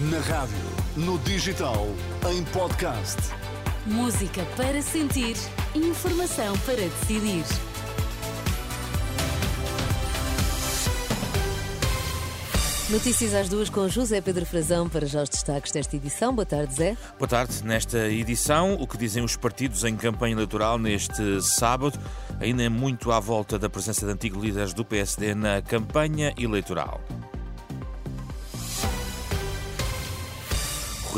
Na rádio, no digital, em podcast. Música para sentir, informação para decidir. Notícias às duas com José Pedro Frazão para já os destaques desta edição. Boa tarde, Zé. Boa tarde. Nesta edição, o que dizem os partidos em campanha eleitoral neste sábado, ainda é muito à volta da presença de antigos líderes do PSD na campanha eleitoral.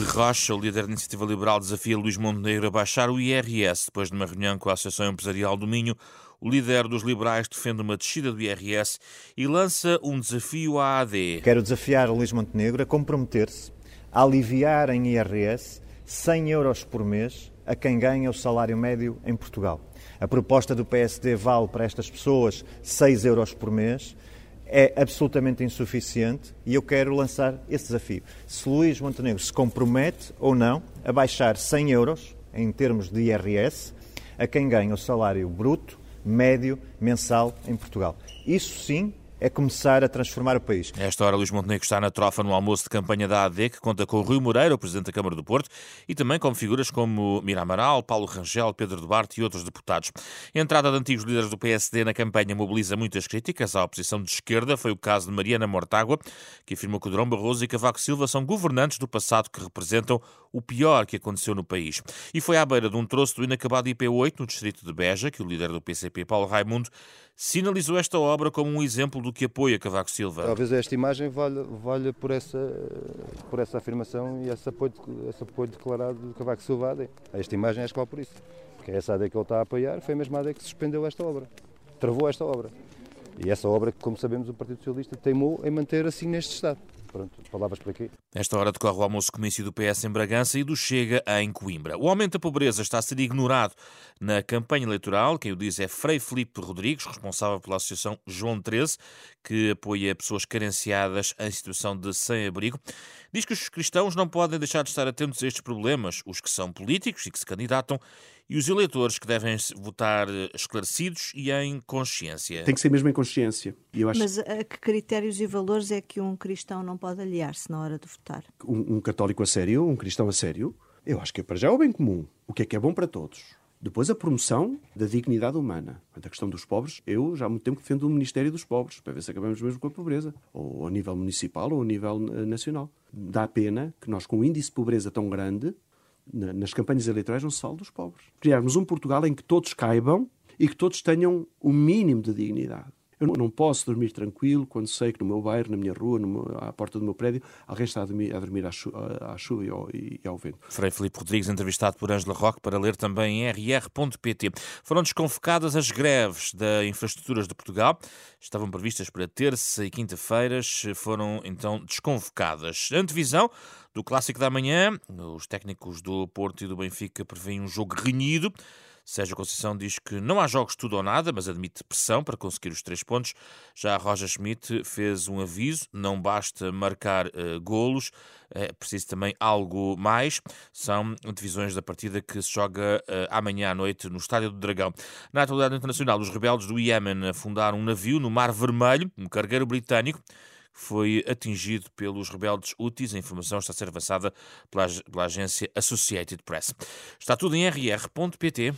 Rui Rocha, o líder da Iniciativa Liberal, desafia Luís Montenegro a baixar o IRS depois de uma reunião com a Associação Empresarial do Minho. O líder dos liberais defende uma descida do IRS e lança um desafio à AD. Quero desafiar Luís Montenegro a comprometer-se a aliviar em IRS 100 euros por mês a quem ganha o salário médio em Portugal. A proposta do PSD vale para estas pessoas 6 euros por mês é absolutamente insuficiente e eu quero lançar esse desafio. Se Luís Montenegro se compromete ou não a baixar 100 euros em termos de IRS a quem ganha o salário bruto médio mensal em Portugal. Isso sim é começar a transformar o país. Esta hora, Luís Montenegro está na trofa no almoço de campanha da AD, que conta com Rui Moreira, o Presidente da Câmara do Porto, e também com figuras como Mira Amaral, Paulo Rangel, Pedro Duarte e outros deputados. A entrada de antigos líderes do PSD na campanha mobiliza muitas críticas à oposição de esquerda. Foi o caso de Mariana Mortágua, que afirmou que Durão Barroso e Cavaco Silva são governantes do passado que representam o pior que aconteceu no país. E foi à beira de um troço do inacabado IP8, no distrito de Beja, que o líder do PCP, Paulo Raimundo, sinalizou esta obra como um exemplo do que apoia Cavaco Silva. Talvez esta imagem valha, valha por, essa, por essa afirmação e esse apoio, esse apoio declarado de Cavaco Silva AD. Esta imagem é escola por isso. Porque é essa AD que ele está a apoiar foi a mesma AD que suspendeu esta obra, travou esta obra. E essa obra que, como sabemos, o Partido Socialista teimou em manter assim neste estado. Pronto, palavras por aqui. Esta hora decorre o almoço comício do PS em Bragança e do Chega em Coimbra. O aumento da pobreza está a ser ignorado na campanha eleitoral. Quem o diz é Frei Filipe Rodrigues, responsável pela Associação João 13, que apoia pessoas carenciadas em situação de sem-abrigo. Diz que os cristãos não podem deixar de estar atentos a estes problemas, os que são políticos e que se candidatam, e os eleitores que devem votar esclarecidos e em consciência. Tem que ser mesmo em consciência. Eu acho... Mas a que critérios e valores é que um cristão não pode aliar-se na hora de votar? Um, um, católico a sério, um cristão a sério, eu acho que para já é o bem comum. O que é que é bom para todos. Depois a promoção da dignidade humana. Quanto à questão dos pobres, eu já há muito tempo defendo o Ministério dos Pobres, para ver se acabamos mesmo com a pobreza, ou a nível municipal ou a nível eh, nacional. Dá pena que nós, com um índice de pobreza tão grande, nas campanhas eleitorais não se fala dos pobres. Criarmos um Portugal em que todos caibam e que todos tenham o mínimo de dignidade. Eu não posso dormir tranquilo quando sei que no meu bairro, na minha rua, meu, à porta do meu prédio, alguém está a dormir, a dormir à, à, chuva e ao, e ao, vento. Frei Filipe Rodrigues, entrevistado por Ângela Roque para ler também em rr.pt. Foram desconvocadas as greves da Infraestruturas de Portugal. Estavam previstas para terça e quinta-feiras, foram então desconvocadas. Antevisão do Clássico da Manhã, os técnicos do Porto e do Benfica prevêem um jogo renhido. Sérgio Conceição diz que não há jogos tudo ou nada, mas admite pressão para conseguir os três pontos. Já Roger Schmidt fez um aviso: não basta marcar uh, golos, é preciso também algo mais. São divisões da partida que se joga uh, amanhã à noite no Estádio do Dragão. Na atualidade internacional, os rebeldes do Iémen afundaram um navio no Mar Vermelho, um cargueiro britânico foi atingido pelos rebeldes Houthis. A informação está a ser avançada pela, pela agência Associated Press. Está tudo em rr.pt.